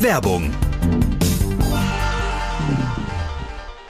Werbung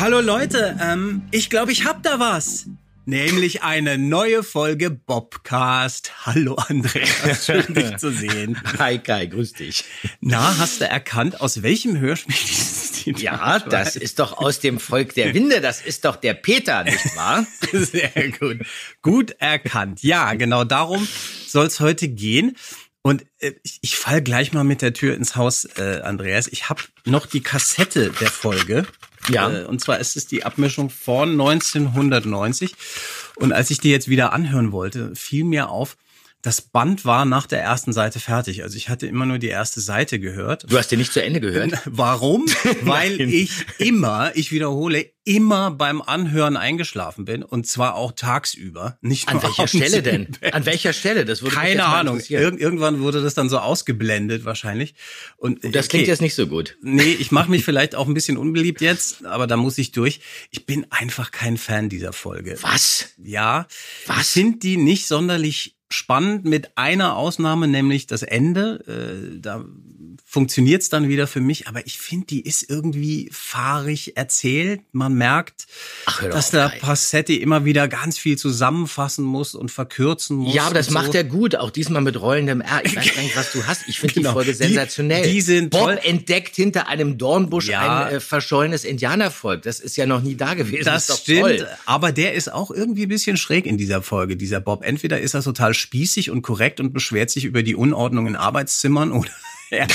Hallo Leute, ähm, ich glaube, ich hab da was. Nämlich eine neue Folge Bobcast. Hallo Andreas, schön dich zu sehen. Hi Kai, grüß dich. Na, hast du erkannt, aus welchem Hörspiel dieses Zitat Ja, das ist doch aus dem Volk der Winde, das ist doch der Peter, nicht wahr? Sehr gut. Gut erkannt. Ja, genau darum soll es heute gehen. Und äh, ich, ich fall gleich mal mit der Tür ins Haus, äh, Andreas. Ich habe noch die Kassette der Folge. Ja. Äh, und zwar ist es die Abmischung von 1990. Und als ich die jetzt wieder anhören wollte, fiel mir auf, das Band war nach der ersten Seite fertig. Also ich hatte immer nur die erste Seite gehört. Du hast dir nicht zu Ende gehört? Warum? Weil ich immer, ich wiederhole, immer beim Anhören eingeschlafen bin und zwar auch tagsüber. Nicht An nur welcher abends Stelle denn? An welcher Stelle? Das mich Keine Ahnung. Irg irgendwann wurde das dann so ausgeblendet wahrscheinlich. Und Das klingt okay. jetzt nicht so gut. Nee, ich mache mich vielleicht auch ein bisschen unbeliebt jetzt, aber da muss ich durch. Ich bin einfach kein Fan dieser Folge. Was? Ja, Was? finde die nicht sonderlich spannend mit einer Ausnahme, nämlich das Ende. Äh, da funktioniert's dann wieder für mich, aber ich finde, die ist irgendwie fahrig erzählt. Man merkt, Ach, dass der Kai. Passetti immer wieder ganz viel zusammenfassen muss und verkürzen muss. Ja, aber das und macht so. er gut, auch diesmal mit rollendem R. Ich weiß gar nicht, was du hast. Ich finde Genau. die Folge Die- sensationell. die sind Bob toll. entdeckt hinter einem Dornbusch Ja. ein äh, verschollenes Indianervolk. Das ist ja noch nie da gewesen. Das ist doch stimmt, Toll. aber der ist auch irgendwie ein bisschen schräg in dieser Folge, dieser Bob. Entweder ist er total spießig und korrekt und beschwert sich über die Unordnung in Arbeitszimmern oder er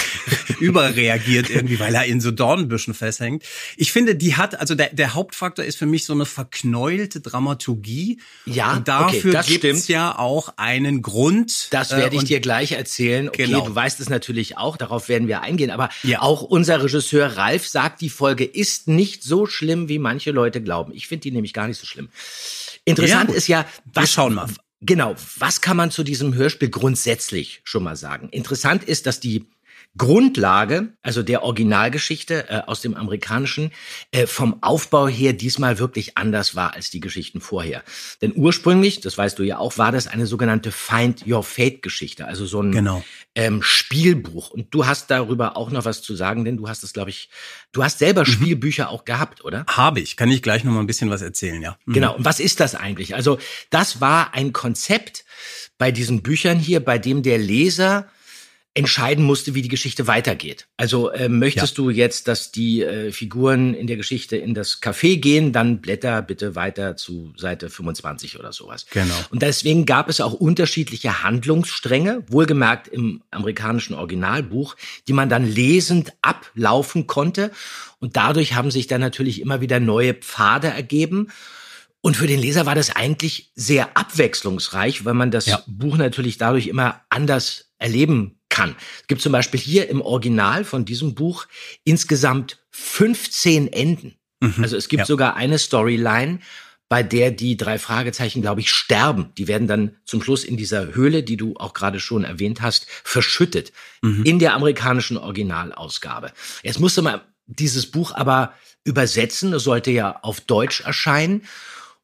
überreagiert irgendwie, weil er in so Dornbüschen festhängt. Ich finde, die hat, also der, der Hauptfaktor ist für mich so eine verknäulte Dramaturgie. Ja, und dafür okay, gibt's stimmt. ja auch einen Grund. Das Äh, werde ich und dir gleich erzählen. Okay, Genau. du weißt es natürlich auch, darauf werden wir eingehen. Aber Ja. auch unser Regisseur Ralf sagt, die Folge ist nicht so schlimm, wie manche Leute glauben. Ich finde die nämlich gar nicht so schlimm. Interessant Ja, ist ja, Wir schauen mal. Genau, was kann man zu diesem Hörspiel grundsätzlich schon mal sagen? Interessant ist, dass die Grundlage, also der Originalgeschichte äh, aus dem amerikanischen, äh, vom Aufbau her diesmal wirklich anders war als die Geschichten vorher. Denn ursprünglich, das weißt du ja auch, war das eine sogenannte Find Your Fate Geschichte, also so ein Genau. ähm, Spielbuch. Und du hast darüber auch noch was zu sagen, denn du hast es, glaube ich, du hast selber Mhm. Spielbücher auch gehabt, oder? Habe ich. Kann ich gleich noch mal ein bisschen was erzählen, ja. Mhm. Genau. Und was ist das eigentlich? Also das war ein Konzept bei diesen Büchern hier, bei dem der Leser entscheiden musste, wie die Geschichte weitergeht. Also äh, möchtest du jetzt, dass die äh, Figuren in der Geschichte in das Café gehen, dann blätter bitte weiter zu Seite 25 oder sowas. Genau. Und deswegen gab es auch unterschiedliche Handlungsstränge, wohlgemerkt im amerikanischen Originalbuch, die man dann lesend ablaufen konnte. Und dadurch haben sich dann natürlich immer wieder neue Pfade ergeben. Und für den Leser war das eigentlich sehr abwechslungsreich, weil man das Ja. Buch natürlich dadurch immer anders erleben kann. Es gibt zum Beispiel hier im Original von diesem Buch insgesamt 15 Enden. Also es gibt Ja. sogar eine Storyline, bei der die drei Fragezeichen, glaube ich, sterben. Die werden dann zum Schluss in dieser Höhle, die du auch gerade schon erwähnt hast, verschüttet. In der amerikanischen Originalausgabe. Jetzt musste man dieses Buch aber übersetzen. Es sollte ja auf Deutsch erscheinen.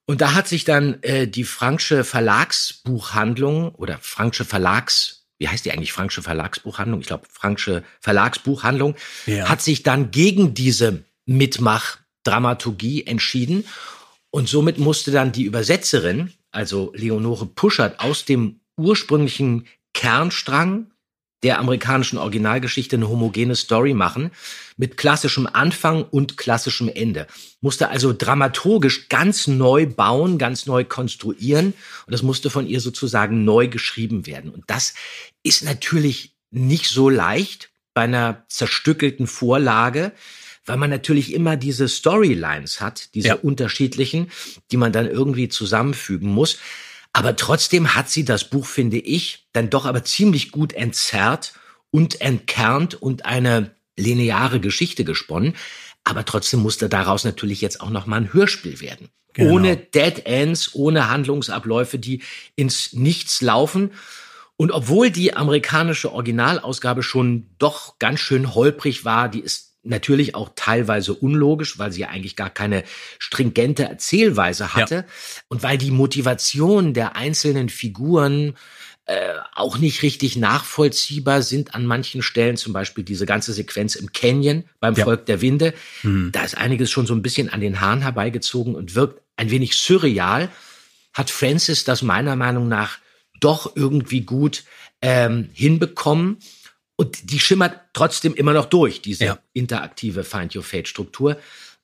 Und da hat sich dann äh, die Franksche Verlagsbuchhandlung oder Franksche Verlags, wie heißt die eigentlich Franksche Verlagsbuchhandlung? Ich glaube, Franksche Verlagsbuchhandlung Ja. hat sich dann gegen diese Mitmach-Dramaturgie entschieden. Und somit musste dann die Übersetzerin, also Leonore Puschert, aus dem ursprünglichen Kernstrang der amerikanischen Originalgeschichte eine homogene Story machen, mit klassischem Anfang und klassischem Ende. Musste also dramaturgisch ganz neu bauen, ganz neu konstruieren und das musste von ihr sozusagen neu geschrieben werden. Und das ist natürlich nicht so leicht bei einer zerstückelten Vorlage, weil man natürlich immer diese Storylines hat, diese Ja. unterschiedlichen, die man dann irgendwie zusammenfügen muss. Aber trotzdem hat sie das Buch, finde ich, dann doch aber ziemlich gut entzerrt und entkernt und eine lineare Geschichte gesponnen. Aber trotzdem musste daraus natürlich jetzt auch noch mal ein Hörspiel werden. Genau. Ohne Dead Ends, ohne Handlungsabläufe, die ins Nichts laufen. Und obwohl die amerikanische Originalausgabe schon doch ganz schön holprig war, die ist natürlich auch teilweise unlogisch, weil sie ja eigentlich gar keine stringente Erzählweise hatte und weil die Motivation der einzelnen Figuren äh, auch nicht richtig nachvollziehbar sind an manchen Stellen, zum Beispiel diese ganze Sequenz im Canyon beim Ja. Volk der Winde. Da ist einiges schon so ein bisschen an den Haaren herbeigezogen und wirkt ein wenig surreal. Hat Francis das meiner Meinung nach doch irgendwie gut ähm, hinbekommen. Und die schimmert trotzdem immer noch durch, diese Ja. interaktive Find Your Fate Struktur.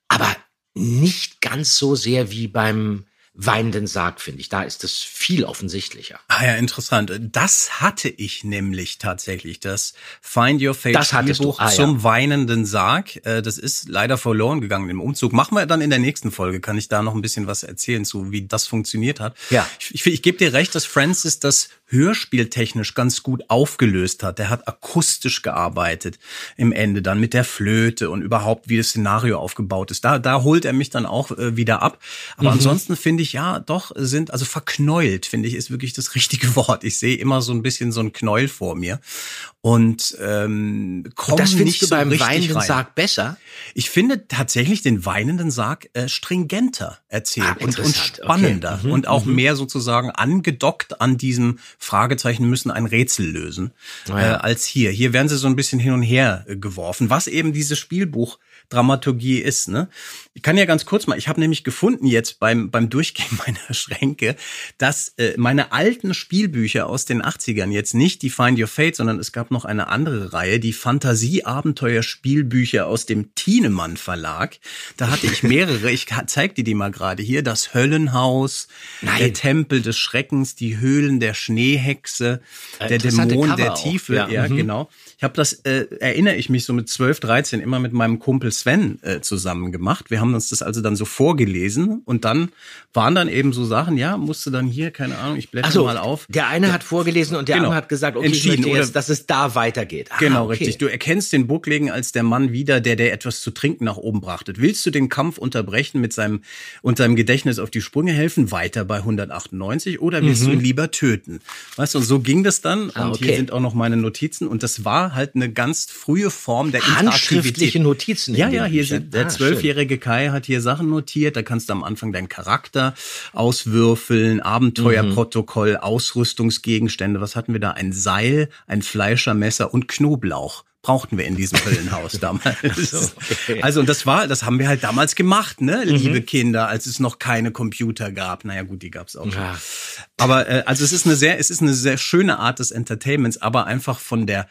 Aber nicht ganz so sehr wie beim weinenden Sarg, finde ich. Da ist es viel offensichtlicher. Ah ja, interessant. Das hatte ich nämlich tatsächlich, das Find Your Fate. Spielbuch Ah, ja. zum weinenden Sarg. Äh, Das ist leider verloren gegangen im Umzug. Machen wir dann in der nächsten Folge, kann ich da noch ein bisschen was erzählen zu, wie das funktioniert hat. Ja. Ich, ich, ich gebe dir recht, dass Francis das hörspieltechnisch ganz gut aufgelöst hat. Der hat akustisch gearbeitet im Ende dann mit der Flöte und überhaupt, wie das Szenario aufgebaut ist. Da, da holt er mich dann auch äh, wieder ab. Aber ansonsten finde ich, ja, doch, sind, also verknäult, finde ich, ist wirklich das richtige Wort. Ich sehe immer so ein bisschen so ein Knäuel vor mir und ähm, komme Und das findest du so beim weinenden rein. Sarg besser? Ich finde tatsächlich den weinenden Sarg äh, stringenter erzählt Ah, und, und interessant. Okay. spannender Mhm, und auch mehr sozusagen angedockt an diesem Fragezeichen müssen ein Rätsel lösen Ah, ja. äh, als hier. Hier werden sie so ein bisschen hin und her äh, geworfen, was eben dieses Spielbuch Dramaturgie ist. Ne? Ich kann ja ganz kurz mal, ich habe nämlich gefunden jetzt beim, beim Durchgehen meiner Schränke, dass äh, meine alten Spielbücher aus den 80ern jetzt nicht die Find Your Fate, sondern es gab noch eine andere Reihe, die Fantasie-Abenteuer-Spielbücher aus dem Thienemann Verlag. Da hatte ich mehrere, ich zeig dir die mal gerade hier, das Höllenhaus, Nein. der Tempel des Schreckens, die Höhlen der Schneehexe, der interessante Dämon der auch. Tiefe, Ja, ja, mhm. genau. Ich habe das, äh, erinnere ich mich so mit 12, 13 immer mit meinem Kumpel Sven äh, zusammen gemacht. Wir haben uns das also dann so vorgelesen und dann waren dann eben so Sachen, ja, musste dann hier, keine Ahnung, ich blätter so, mal auf. Der eine hat vorgelesen und der Genau. andere hat gesagt, okay, Entschieden, ich jetzt, dass es da weitergeht. Ah, Genau, okay. richtig. Du erkennst den Buckligen als der Mann wieder, der der etwas zu trinken nach oben brachte. Willst du den Kampf unterbrechen mit seinem und seinem Gedächtnis auf die Sprünge helfen, weiter bei 198 oder willst du ihn lieber töten? Weißt du, und so ging das dann Mhm. Ah, und okay. hier sind auch noch meine Notizen und das war halt eine ganz frühe Form der Handschriftliche Interaktivität. Notizen. in Ja, ja, hier sind der Ah, zwölfjährige Kai hat hier Sachen notiert. Da kannst du am Anfang deinen Charakter auswürfeln, Abenteuerprotokoll, Mhm. Ausrüstungsgegenstände. Was hatten wir da? Ein Seil, ein Fleischermesser und Knoblauch. Brauchten wir in diesem Höllenhaus damals. so, okay. Mhm. Also, und das war, das haben wir halt damals gemacht, ne, liebe Kinder, als es noch keine Computer gab. Naja, gut, die gab's auch schon. Ja. Aber äh, also es ist eine sehr, es ist eine sehr schöne Art des Entertainments, aber einfach von der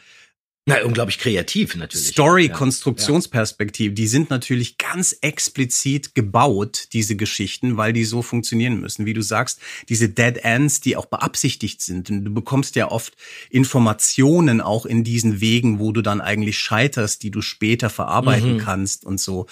Na, unglaublich kreativ natürlich. Story-Konstruktionsperspektive, die sind natürlich ganz explizit gebaut, diese Geschichten, weil die so funktionieren müssen. Wie du sagst, diese Dead Ends, die auch beabsichtigt sind. Und du bekommst ja oft Informationen auch in diesen Wegen, wo du dann eigentlich scheiterst, die du später verarbeiten kannst und so.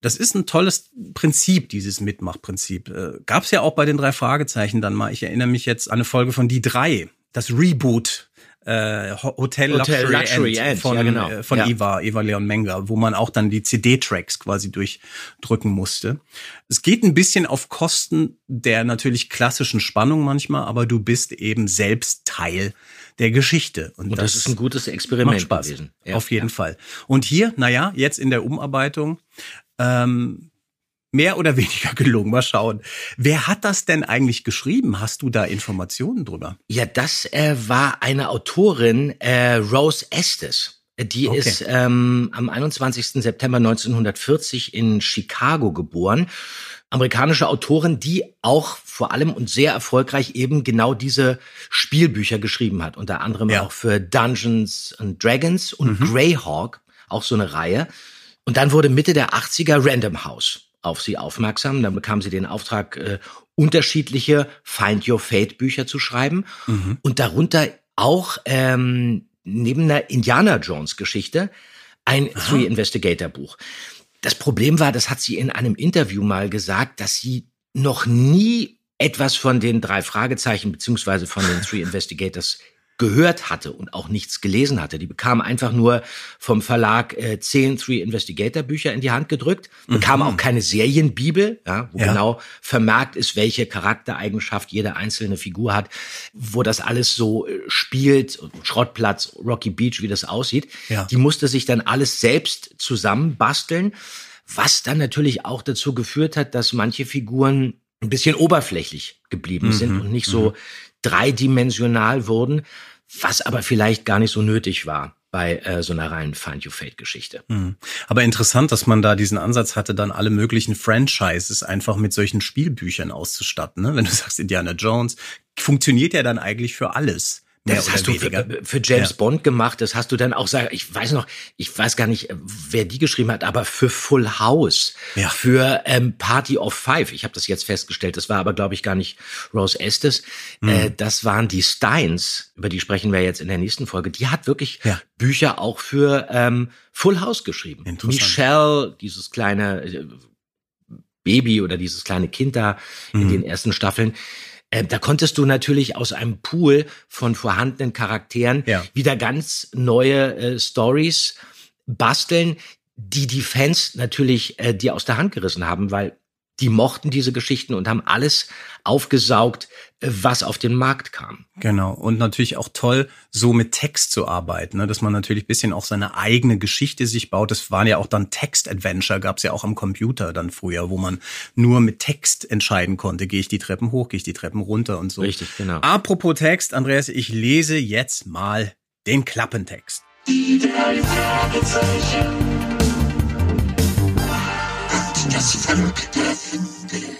Das ist ein tolles Prinzip, dieses Mitmachprinzip. Äh, Gab es ja auch bei den drei Fragezeichen dann mal. Ich erinnere mich jetzt an eine Folge von Die drei, das Reboot äh, Ho- Hotel, Hotel Luxury, Luxury End, End, von, ja, genau. äh, von Ja. Eva, Eva Leon Menger, wo man auch dann die CD-Tracks quasi durchdrücken musste. Es geht ein bisschen auf Kosten der natürlich klassischen Spannung manchmal, aber du bist eben selbst Teil der Geschichte. Und das, ist ein gutes Experiment macht Spaß. gewesen. Ja. Auf jeden Fall. Und hier, naja, jetzt in der Umarbeitung, ähm, mehr oder weniger gelungen. Mal schauen. Wer hat das denn eigentlich geschrieben? Hast du da Informationen drüber? Ja, das äh, war eine Autorin, äh, Rose Estes. Die Okay. ist ähm, am 21. September 1940 in Chicago geboren. Amerikanische Autorin, die auch vor allem und sehr erfolgreich eben genau diese Spielbücher geschrieben hat. Unter anderem Ja. auch für Dungeons and Dragons und Greyhawk, auch so eine Reihe. Und dann wurde Mitte der 80er Random House auf sie aufmerksam. Dann bekam sie den Auftrag, äh, unterschiedliche Find Your Fate Bücher zu schreiben. Und darunter auch ähm, neben einer Indiana Jones Geschichte ein Three Investigator Buch. Das Problem war, das hat sie in einem Interview mal gesagt, dass sie noch nie etwas von den drei Fragezeichen beziehungsweise von den Three Investigators gehört hatte und auch nichts gelesen hatte. Die bekam einfach nur vom Verlag äh, zehn Three Investigator Bücher in die Hand gedrückt, bekam auch keine Serienbibel, ja, wo Ja. genau vermerkt ist, welche Charaktereigenschaft jede einzelne Figur hat, wo das alles so äh, spielt, Schrottplatz, Rocky Beach, wie das aussieht. Ja. Die musste sich dann alles selbst zusammenbasteln, was dann natürlich auch dazu geführt hat, dass manche Figuren ein bisschen oberflächlich geblieben sind und nicht so dreidimensional wurden, was aber vielleicht gar nicht so nötig war bei äh, so einer reinen Find Your Fate Geschichte. Mhm. Aber interessant, dass man da diesen Ansatz hatte, dann alle möglichen Franchises einfach mit solchen Spielbüchern auszustatten. Ne? Wenn du sagst Indiana Jones, funktioniert ja dann eigentlich für alles. Das hast du weniger. für, für James Ja. Bond gemacht, das hast du dann auch sagen, ich weiß noch, ich weiß gar nicht, wer die geschrieben hat, aber für Full House, Ja. für ähm, Party of Five, ich habe das jetzt festgestellt, das war aber glaube ich gar nicht Rose Estes, Hm. äh, das waren die Steins, über die sprechen wir jetzt in der nächsten Folge, die hat wirklich Ja. Bücher auch für ähm, Full House geschrieben. Michelle, dieses kleine äh, Baby oder dieses kleine Kind da in Mhm. den ersten Staffeln. Äh, da konntest du natürlich aus einem Pool von vorhandenen Charakteren Ja. wieder ganz neue äh, Stories basteln, die die Fans natürlich äh, dir aus der Hand gerissen haben, weil die mochten diese Geschichten und haben alles aufgesaugt, was auf den Markt kam. Genau. Und natürlich auch toll, so mit Text zu arbeiten, ne? dass man natürlich bisschen auch seine eigene Geschichte sich baut. Das waren ja auch dann Text-Adventure, gab's ja auch am Computer dann früher, wo man nur mit Text entscheiden konnte, gehe ich die Treppen hoch, gehe ich die Treppen runter und so. Richtig, genau. Apropos Text, Andreas, ich lese jetzt mal den Klappentext. Die drei Fragezeichen. Und das Volk der Hunde.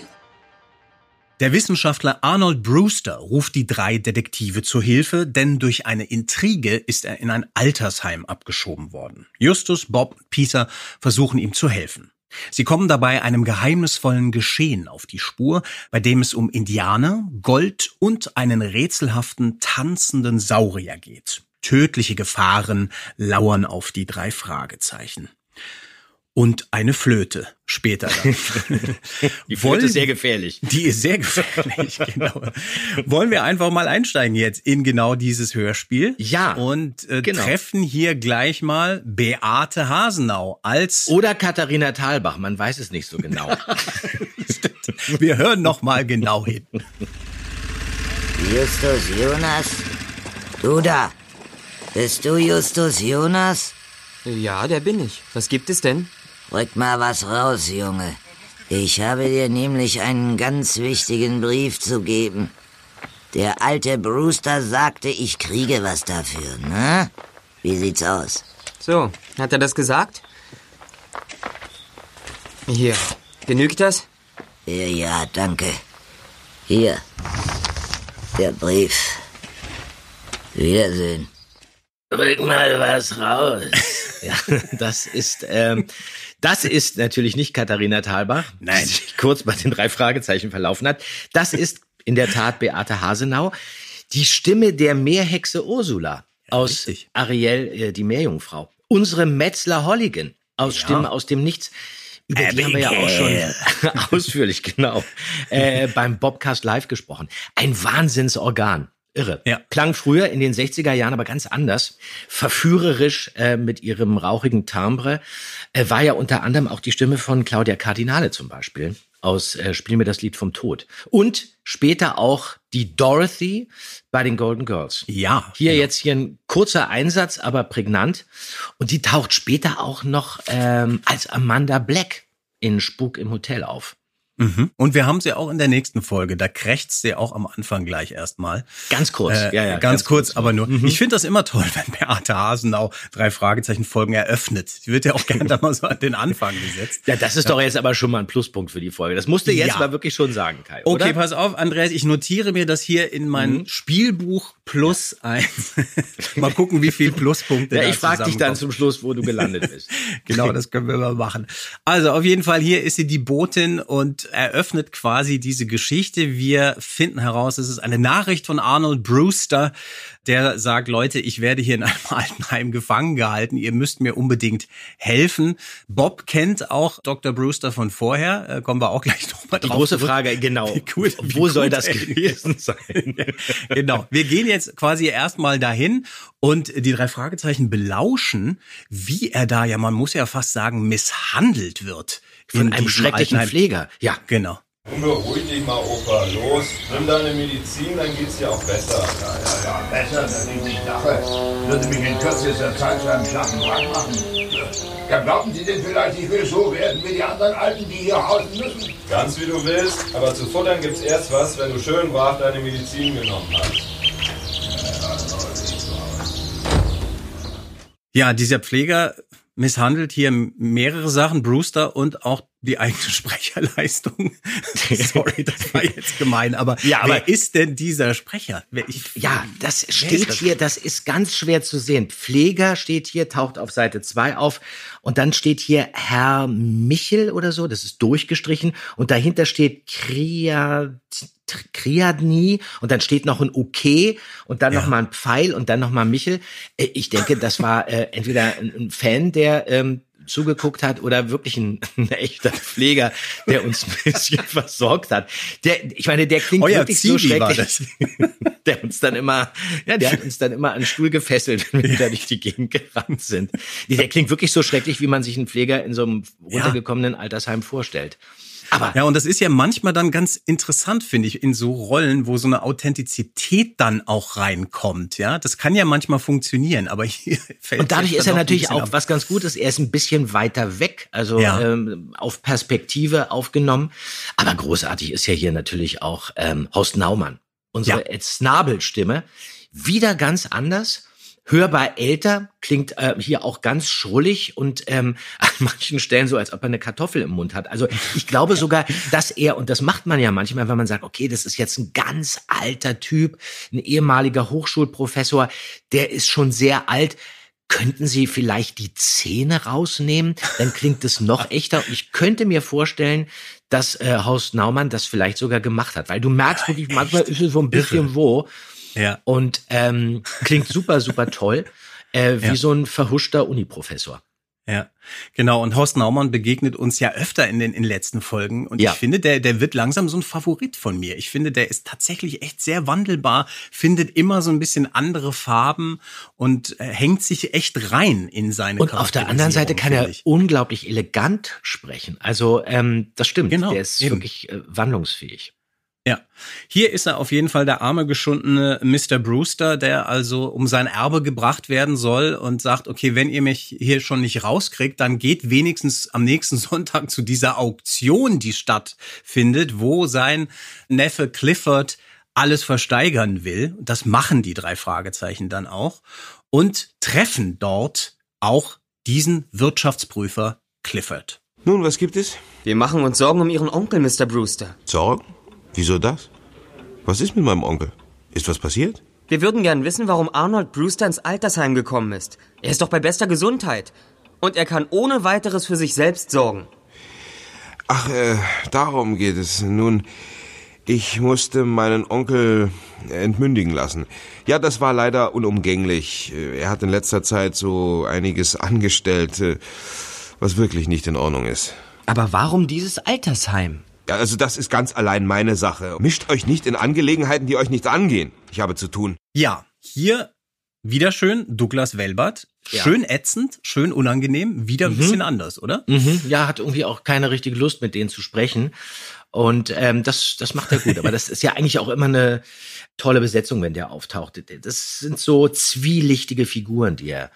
Der Wissenschaftler Arnold Brewster ruft die drei Detektive zu Hilfe, denn durch eine Intrige ist er in ein Altersheim abgeschoben worden. Justus, Bob und Peter versuchen ihm zu helfen. Sie kommen dabei einem geheimnisvollen Geschehen auf die Spur, bei dem es um Indianer, Gold und einen rätselhaften tanzenden Saurier geht. Tödliche Gefahren lauern auf die drei Fragezeichen. Und eine Flöte später dann. Die Flöte ist sehr gefährlich. Die ist sehr gefährlich, genau. Wollen wir einfach mal einsteigen jetzt in genau dieses Hörspiel? Ja, Und äh, genau. treffen hier gleich mal Beate Hasenau als Oder Katharina Thalbach, man weiß es nicht so genau. wir hören noch mal genau hin. Justus Jonas? Du da. Bist du Justus Jonas? Ja, der bin ich. Was gibt es denn? Rück mal was raus, Junge. Ich habe dir nämlich einen ganz wichtigen Brief zu geben. Der alte Brewster sagte, ich kriege was dafür, ne? Wie sieht's aus? So, hat er das gesagt? Hier. Genügt das? Ja, ja, danke. Hier. Der Brief. Wiedersehen. Rück mal was raus. ja, das ist, ähm, das ist natürlich nicht Katharina Thalbach, Nein. die sich kurz bei den drei Fragezeichen verlaufen hat. Das ist in der Tat Beate Hasenau, die Stimme der Meerhexe Ursula aus richtig. Ariel, äh, die Meerjungfrau. Unsere Metzler Holligan aus Stimme aus dem Nichts. Über die haben wir ja auch schon ausführlich, genau, äh, beim Bobcast Live gesprochen. Ein Wahnsinnsorgan. Irre. Ja. Klang früher in den 60er Jahren aber ganz anders. Verführerisch äh, mit ihrem rauchigen Timbre. Äh, war ja unter anderem auch die Stimme von Claudia Cardinale zum Beispiel aus äh, Spiel mir das Lied vom Tod. Und später auch die Dorothy bei den Golden Girls. Ja, Hier genau. jetzt hier ein kurzer Einsatz, aber prägnant. Und die taucht später auch noch ähm, als Amanda Black in Spuk im Hotel auf. Mhm. Und wir haben sie auch in der nächsten Folge. Da krächzt sie auch am Anfang gleich erstmal. Ganz kurz. Äh, ja, ja, ganz, kurz, aber nur. Mhm. Ich finde das immer toll, wenn Beate Hasenau drei Fragezeichen Folgen eröffnet. Sie wird ja auch gerne da mal so an den Anfang gesetzt. Ja, das ist doch jetzt aber schon mal ein Pluspunkt für die Folge. Das musst du jetzt Ja. mal wirklich schon sagen, Kai. Okay, oder? pass auf, Andreas, ich notiere mir das hier in mein Mhm. Spielbuch plus eins. mal gucken, wie viel Pluspunkte Ja, ich frage dich dann zum Schluss, wo du gelandet bist. Genau, das können wir mal machen. Also auf jeden Fall, hier ist sie die Botin und eröffnet quasi diese Geschichte. Wir finden heraus, es ist eine Nachricht von Arnold Brewster, der sagt, Leute, ich werde hier in einem Altenheim gefangen gehalten. Ihr müsst mir unbedingt helfen. Bob kennt auch Dr. Brewster von vorher. Äh, kommen wir auch gleich nochmal Die drauf große zurück. Frage, genau. Wie gut- wie wo soll gut das gewesen sein? genau. Wir gehen jetzt quasi erstmal dahin und die drei Fragezeichen belauschen, wie er da ja, man muss ja fast sagen, misshandelt wird. Von in einem schrecklichen Altenheim. Pfleger. Ja. Genau. Beruhig dich mal, Opa. Los, nimm deine Medizin, dann geht's dir auch besser. Ja, ja, ja, besser, das ist die Sache. Würde mich in kürzester Zeit zu einem schlaffen Wrack machen. Ja, glauben Sie denn vielleicht, ich will so werden wie die anderen Alten, die hier hausen müssen? Ganz wie du willst, aber zu futtern gibt's erst was, wenn du schön brav deine Medizin genommen hast. Ja, dieser Pfleger misshandelt hier mehrere Sachen, Brewster und auch die eigene Sprecherleistung. Sorry, das war jetzt gemein, aber, Ja, aber- wer ist denn dieser Sprecher? Ich, Ja, das steht das? hier, das ist ganz schwer zu sehen. Pfleger steht hier, taucht auf Seite 2 auf und dann steht hier Herr Michel oder so, das ist durchgestrichen und dahinter steht Kriad, Kriadni und dann steht noch ein OK und dann Ja. noch mal ein Pfeil und dann noch mal Michel. Äh, Ich denke, das war äh, entweder ein, Fan, der ähm, zugeguckt hat oder wirklich ein, ein echter Pfleger, der uns ein bisschen versorgt hat. Der, ich meine, der klingt Euer wirklich so Zivi war schrecklich. Der uns dann immer, ja, der hat uns dann immer an den Stuhl gefesselt, wenn wir da durch die Gegend gerannt sind. Der klingt wirklich so schrecklich, wie man sich einen Pfleger in so einem runtergekommenen Altersheim vorstellt. Aber Ja, und das ist ja manchmal dann ganz interessant, finde ich, in so Rollen, wo so eine Authentizität dann auch reinkommt. Ja, das kann ja manchmal funktionieren, aber hier fällt Und dadurch ist er natürlich auch ab. was ganz Gutes. Er ist ein bisschen weiter weg, also Ja. ähm, auf Perspektive aufgenommen. Aber großartig ist ja hier natürlich auch ähm, Horst Naumann, unsere Ja. Ed Snabel-Stimme. Wieder ganz anders. Hörbar älter, klingt äh, hier auch ganz schrullig und ähm, an manchen Stellen so, als ob er eine Kartoffel im Mund hat. Also ich glaube sogar, dass er, und das macht man ja manchmal, wenn man sagt, okay, das ist jetzt ein ganz alter Typ, ein ehemaliger Hochschulprofessor, der ist schon sehr alt, könnten Sie vielleicht die Zähne rausnehmen? Dann klingt es noch echter. Und ich könnte mir vorstellen, dass äh, Horst Naumann das vielleicht sogar gemacht hat, weil du merkst wirklich, manchmal ist es so ein bisschen wo Ja. und ähm, klingt super, super toll, äh, wie Ja. so ein verhuschter Uniprofessor. Ja, genau. Und Horst Naumann begegnet uns ja öfter in den, in letzten Folgen. Und Ja. ich finde, der, der wird langsam so ein Favorit von mir. Ich finde, der ist tatsächlich echt sehr wandelbar, findet immer so ein bisschen andere Farben und äh, hängt sich echt rein in seine Und auf der anderen Seite kann er unglaublich elegant sprechen. Also ähm, das stimmt. Genau, Der ist eben. wirklich äh, wandlungsfähig. Ja, hier ist er auf jeden Fall der arme geschundene Mr. Brewster, der also um sein Erbe gebracht werden soll und sagt, okay, wenn ihr mich hier schon nicht rauskriegt, dann geht wenigstens am nächsten Sonntag zu dieser Auktion, die stattfindet, wo sein Neffe Clifford alles versteigern will. Das machen die drei Fragezeichen dann auch und treffen dort auch diesen Wirtschaftsprüfer Clifford. Nun, was gibt es? Wir machen uns Sorgen um Ihren Onkel, Mr. Brewster. Sorgen? Wieso das? Was ist mit meinem Onkel? Ist was passiert? Wir würden gern wissen, warum Arnold Brewster ins Altersheim gekommen ist. Er ist doch bei bester Gesundheit. Und er kann ohne weiteres für sich selbst sorgen. Ach, äh, darum geht es. Nun, ich musste meinen Onkel entmündigen lassen. Ja, das war leider unumgänglich. Äh, Er hat in letzter Zeit so einiges angestellt, äh, was wirklich nicht in Ordnung ist. Aber warum dieses Altersheim? Ja, also das ist ganz allein meine Sache. Mischt euch nicht in Angelegenheiten, die euch nichts angehen. Ich habe zu tun. Ja, hier wieder schön Douglas Welbert. Schön ätzend, schön unangenehm, wieder ein bisschen anders, oder? Mhm. Ja, hat irgendwie auch keine richtige Lust, mit denen zu sprechen. Und ähm, das, das macht er gut. Aber das ist ja eigentlich auch immer eine tolle Besetzung, wenn der auftaucht. Das sind so zwielichtige Figuren, die er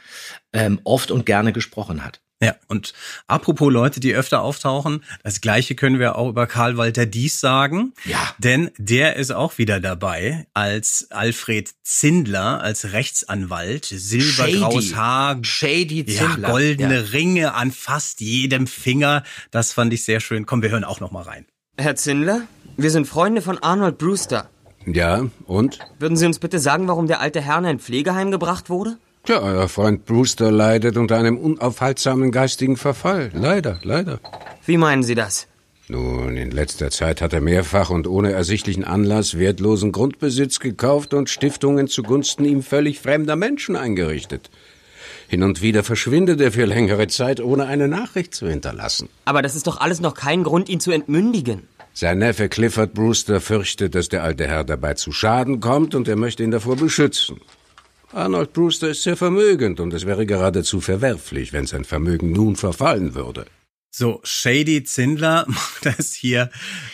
ähm, oft und gerne gesprochen hat. Ja, und apropos Leute, die öfter auftauchen, das gleiche können wir auch über Karl Walter Dies sagen. Ja. Denn der ist auch wieder dabei als Alfred Zindler, als Rechtsanwalt, silbergraues Shady. Haar, Shady ja, Zindler. goldene Ja. Ringe an fast jedem Finger. Das fand ich sehr schön. Komm, wir hören auch noch mal rein. Herr Zindler, wir sind Freunde von Arnold Brewster. Ja, und? Würden Sie uns bitte sagen, warum der alte Herr in ein Pflegeheim gebracht wurde? Tja, euer Freund Brewster leidet unter einem unaufhaltsamen geistigen Verfall. Leider, leider. Wie meinen Sie das? Nun, in letzter Zeit hat er mehrfach und ohne ersichtlichen Anlass wertlosen Grundbesitz gekauft und Stiftungen zugunsten ihm völlig fremder Menschen eingerichtet. Hin und wieder verschwindet er für längere Zeit, ohne eine Nachricht zu hinterlassen. Aber das ist doch alles noch kein Grund, ihn zu entmündigen. Sein Neffe Clifford Brewster fürchtet, dass der alte Herr dabei zu Schaden kommt und er möchte ihn davor beschützen. Arnold Brewster ist sehr vermögend und es wäre geradezu verwerflich, wenn sein Vermögen nun verfallen würde. So, Shady Zindler macht das hier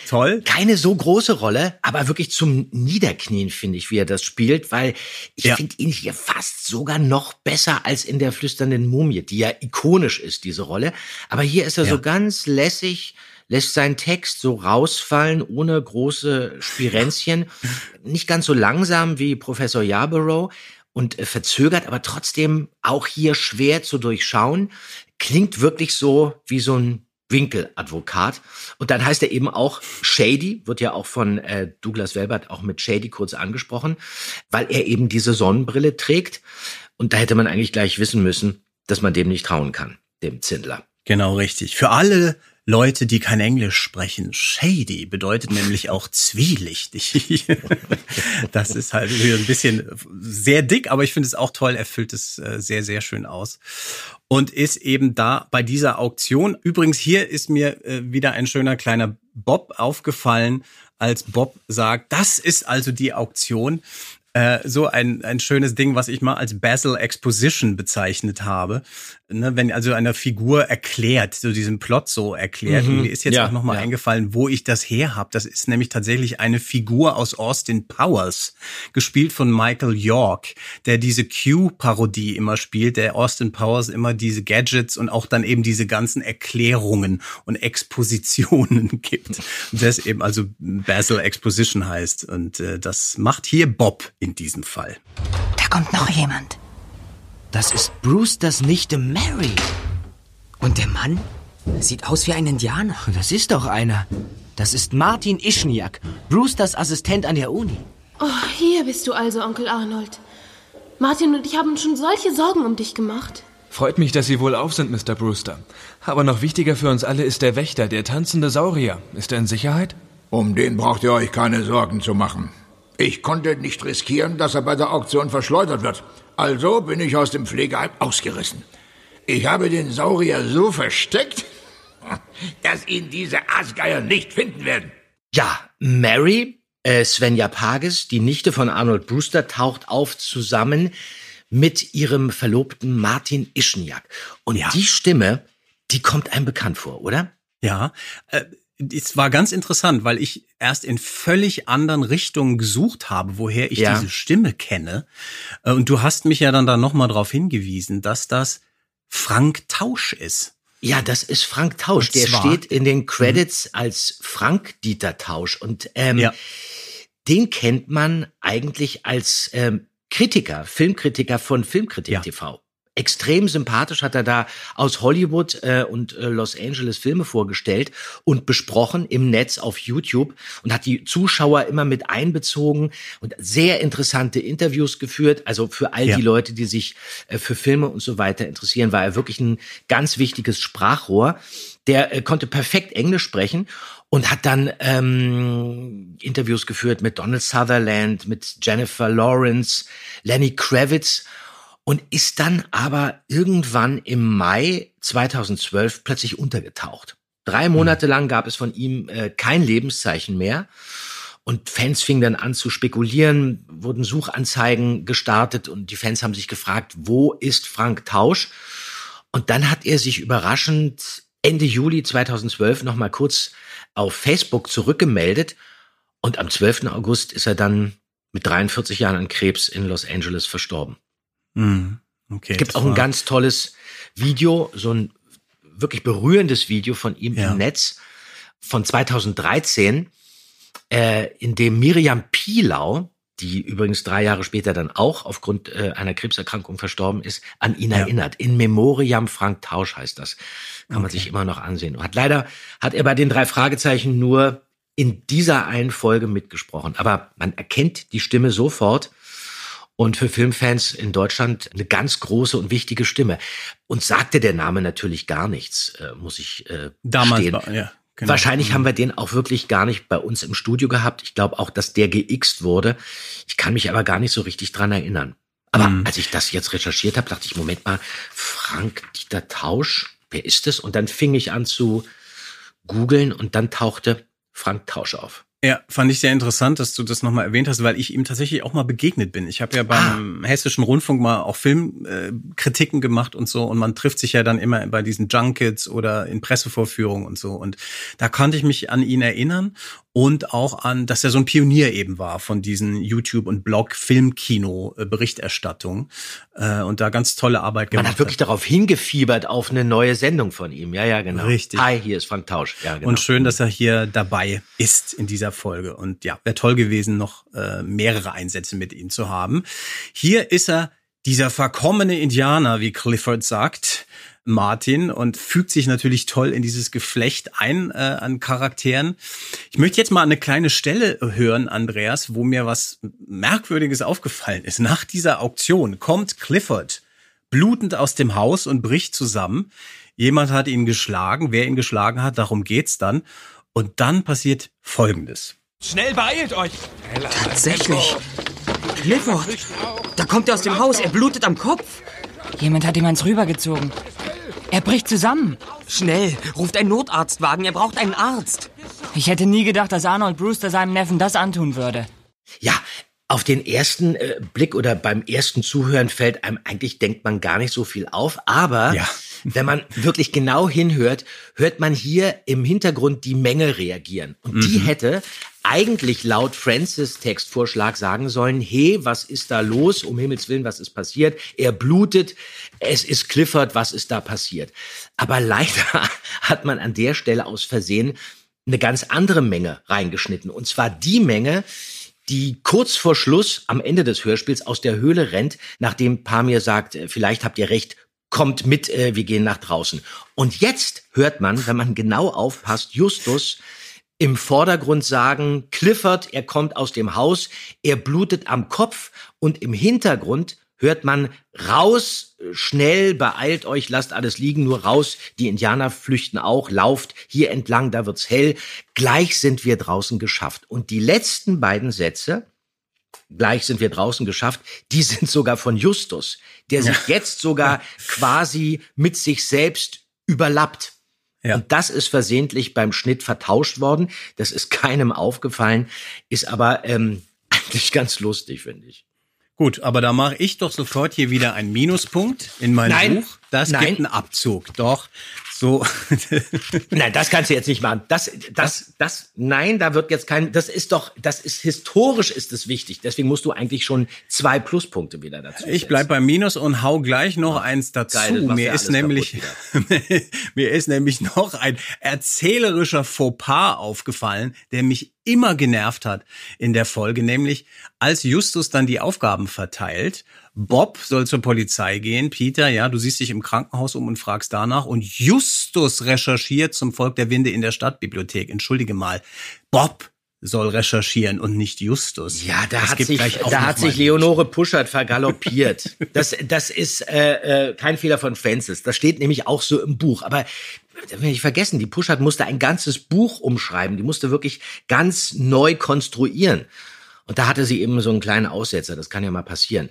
toll. Keine so große Rolle, aber wirklich zum Niederknien finde ich, wie er das spielt, weil ich Ja. finde ihn hier fast sogar noch besser als in der flüsternden Mumie, die ja ikonisch ist, diese Rolle. Aber hier ist er Ja. so ganz lässig, lässt seinen Text so rausfallen, ohne große Spirenzchen. Nicht ganz so langsam wie Professor Yarborough und äh, verzögert, aber trotzdem auch hier schwer zu durchschauen. Klingt wirklich so wie so ein Winkeladvokat. Und dann heißt er eben auch Shady, wird ja auch von äh, Douglas Welbert auch mit Shady kurz angesprochen, weil er eben diese Sonnenbrille trägt. Und da hätte man eigentlich gleich wissen müssen, dass man dem nicht trauen kann, dem Zindler. Genau richtig. Für alle Leute, die kein Englisch sprechen, shady bedeutet nämlich auch zwielichtig. das ist halt ein bisschen sehr dick, aber ich finde es auch toll. Er füllt es äh, sehr, sehr schön aus. Und ist eben da bei dieser Auktion. Übrigens, hier ist mir äh, wieder ein schöner kleiner Bob aufgefallen, als Bob sagt, das ist also die Auktion. Äh, so ein, ein schönes Ding, was ich mal als Basil Exposition bezeichnet habe. Ne, wenn also eine Figur erklärt, so diesen Plot so erklärt. Mhm. Mir ist jetzt Ja, auch nochmal ja. eingefallen, wo ich das her habe. Das ist nämlich tatsächlich eine Figur aus Austin Powers, gespielt von Michael York, der diese Q-Parodie immer spielt, der Austin Powers immer diese Gadgets und auch dann eben diese ganzen Erklärungen und Expositionen gibt. Und das eben also Basil Exposition heißt. Und äh, das macht hier Bob in diesem Fall. Da kommt noch jemand. Das ist Brewsters Nichte Mary. Und der Mann? Sieht aus wie ein Indianer. Das ist doch einer. Das ist Martin Ischniak, Brewsters Assistent an der Uni. Oh, hier bist du also, Onkel Arnold. Martin und ich haben uns schon solche Sorgen um dich gemacht. Freut mich, dass Sie wohl auf sind, Mr. Brewster. Aber noch wichtiger für uns alle ist der Wächter, der tanzende Saurier. Ist er in Sicherheit? Um den braucht ihr euch keine Sorgen zu machen. Ich konnte nicht riskieren, dass er bei der Auktion verschleudert wird. Also bin ich aus dem Pflegeheim ausgerissen. Ich habe den Saurier so versteckt, dass ihn diese Aasgeier nicht finden werden. Ja, Mary, äh, Svenja Pages, die Nichte von Arnold Brewster, taucht auf zusammen mit ihrem Verlobten Martin Ischniak. Und ja. die Stimme, die kommt einem bekannt vor, oder? Ja, äh, es war ganz interessant, weil ich erst in völlig anderen Richtungen gesucht habe, woher ich ja. diese Stimme kenne. Äh, und du hast mich ja dann da nochmal darauf hingewiesen, dass das Frank Tausch ist. Ja, das ist Frank Tausch. Der steht in den Credits mhm. als Frank Dieter Tausch. Und ähm, ja. den kennt man eigentlich als ähm, Kritiker, Filmkritiker von Filmkritik ja. TV extrem sympathisch, hat er da aus Hollywood äh, und äh, Los Angeles Filme vorgestellt und besprochen im Netz auf YouTube und hat die Zuschauer immer mit einbezogen und sehr interessante Interviews geführt. Also für all ja. die Leute, die sich äh, für Filme und so weiter interessieren, war er wirklich ein ganz wichtiges Sprachrohr. Der äh, konnte perfekt Englisch sprechen und hat dann ähm, Interviews geführt mit Donald Sutherland, mit Jennifer Lawrence, Lenny Kravitz und ist dann aber irgendwann im Mai 2012 plötzlich untergetaucht. Drei mhm. Monate lang gab es von ihm äh, kein Lebenszeichen mehr. Und Fans fingen dann an zu spekulieren, wurden Suchanzeigen gestartet und die Fans haben sich gefragt, wo ist Frank Tausch? Und dann hat er sich überraschend Ende Juli 2012 nochmal kurz auf Facebook zurückgemeldet und am 12. August ist er dann mit 43 Jahren an Krebs in Los Angeles verstorben. Mhm. Okay, es gibt auch ein ganz tolles Video, so ein wirklich berührendes Video von ihm ja. im Netz von 2013, äh, in dem Miriam Pilau, die übrigens drei Jahre später dann auch aufgrund äh, einer Krebserkrankung verstorben ist, an ihn ja. erinnert. In Memoriam Frank Tausch heißt das. Kann okay. man sich immer noch ansehen. Hat leider hat er bei den drei Fragezeichen nur in dieser einen Folge mitgesprochen. Aber man erkennt die Stimme sofort und für Filmfans in Deutschland eine ganz große und wichtige Stimme. Und sagte der Name natürlich gar nichts, äh, muss ich äh, Damals stehen. War, ja. Genau. Wahrscheinlich haben wir den auch wirklich gar nicht bei uns im Studio gehabt. Ich glaube auch, dass der geixt wurde. Ich kann mich aber gar nicht so richtig dran erinnern. Aber mhm. als ich das jetzt recherchiert habe, dachte ich, Moment mal, Frank Dieter Tausch, wer ist es? Und dann fing ich an zu googeln und dann tauchte Frank Tausch auf. Ja, fand ich sehr interessant, dass du das nochmal erwähnt hast, weil ich ihm tatsächlich auch mal begegnet bin. Ich habe ja beim ah. Hessischen Rundfunk mal auch Filmkritiken äh, gemacht und so und man trifft sich ja dann immer bei diesen Junkets oder in Pressevorführungen und so und da konnte ich mich an ihn erinnern und auch an, dass er so ein Pionier eben war von diesen YouTube- und Blog-Filmkino-Berichterstattung äh, und da ganz tolle Arbeit gemacht Man hat wirklich hat. darauf hingefiebert auf eine neue Sendung von ihm. Ja, ja, genau. Richtig. Hi, hier ist Frank Tausch. Ja, genau. Und schön, dass er hier dabei ist in dieser Folge. Und ja, wäre toll gewesen, noch äh, mehrere Einsätze mit ihm zu haben. Hier ist er dieser verkommene Indianer, wie Clifford sagt, Martin und fügt sich natürlich toll in dieses Geflecht ein äh, an Charakteren. Ich möchte jetzt mal eine kleine Stelle hören, Andreas, wo mir was Merkwürdiges aufgefallen ist. Nach dieser Auktion kommt Clifford blutend aus dem Haus und bricht zusammen. Jemand hat ihn geschlagen. Wer ihn geschlagen hat, darum geht's dann. Und dann passiert Folgendes. Schnell beeilt euch! Tatsächlich. Clifford, da kommt er aus dem Haus. Er blutet am Kopf. Jemand hat ihm ans rübergezogen. Er bricht zusammen. Schnell, ruft ein Notarztwagen, er braucht einen Arzt. Ich hätte nie gedacht, dass Arnold Brewster seinem Neffen das antun würde. Ja, auf den ersten äh, Blick oder beim ersten Zuhören fällt einem eigentlich, denkt man gar nicht so viel auf, aber ja. Wenn man wirklich genau hinhört, hört man hier im Hintergrund die Menge reagieren. Und mhm. die hätte eigentlich laut Francis Textvorschlag sagen sollen, hey, was ist da los? Um Himmels Willen, was ist passiert? Er blutet, es ist Clifford, was ist da passiert? Aber leider hat man an der Stelle aus Versehen eine ganz andere Menge reingeschnitten. Und zwar die Menge, die kurz vor Schluss am Ende des Hörspiels aus der Höhle rennt, nachdem Pamir sagt, äh, vielleicht habt ihr recht, kommt mit, äh, wir gehen nach draußen. Und jetzt hört man, wenn man genau aufpasst, Justus im Vordergrund sagen, Clifford, er kommt aus dem Haus, er blutet am Kopf und im Hintergrund hört man raus, schnell, beeilt euch, lasst alles liegen, nur raus, die Indianer flüchten auch, lauft hier entlang, da wird's hell, gleich sind wir draußen geschafft. Und die letzten beiden Sätze, gleich sind wir draußen geschafft, die sind sogar von Justus, der sich jetzt sogar quasi mit sich selbst überlappt. Ja. Und das ist versehentlich beim Schnitt vertauscht worden. Das ist keinem aufgefallen, ist aber ähm, eigentlich ganz lustig, finde ich. Gut, aber da mache ich doch sofort hier wieder einen Minuspunkt in mein Nein. Buch. Das Nein. gibt einen Abzug. Doch, so. Nein, das kannst du jetzt nicht machen. Das, das, das, nein, da wird jetzt kein, das ist doch, das ist historisch ist es wichtig. Deswegen musst du eigentlich schon zwei Pluspunkte wieder dazu. Ich bleib beim Minus und hau gleich noch eins dazu. geil, mir ja ist nämlich mir ist nämlich noch ein erzählerischer Fauxpas aufgefallen, der mich immer genervt hat in der Folge, nämlich als Justus dann die Aufgaben verteilt. Bob soll zur Polizei gehen, Peter, ja, du siehst dich im Krankenhaus um und fragst danach und Justus recherchiert zum Volk der Winde in der Stadtbibliothek. Entschuldige mal, Bob soll recherchieren und nicht Justus. Ja, da Das hat gibt sich, da hat sich Leonore Puschert vergaloppiert. das, das ist äh, äh, kein Fehler von Francis. Das steht nämlich auch so im Buch. Aber ich vergessen, die Puschert musste ein ganzes Buch umschreiben. Die musste wirklich ganz neu konstruieren. Und da hatte sie eben so einen kleinen Aussetzer. Das kann ja mal passieren.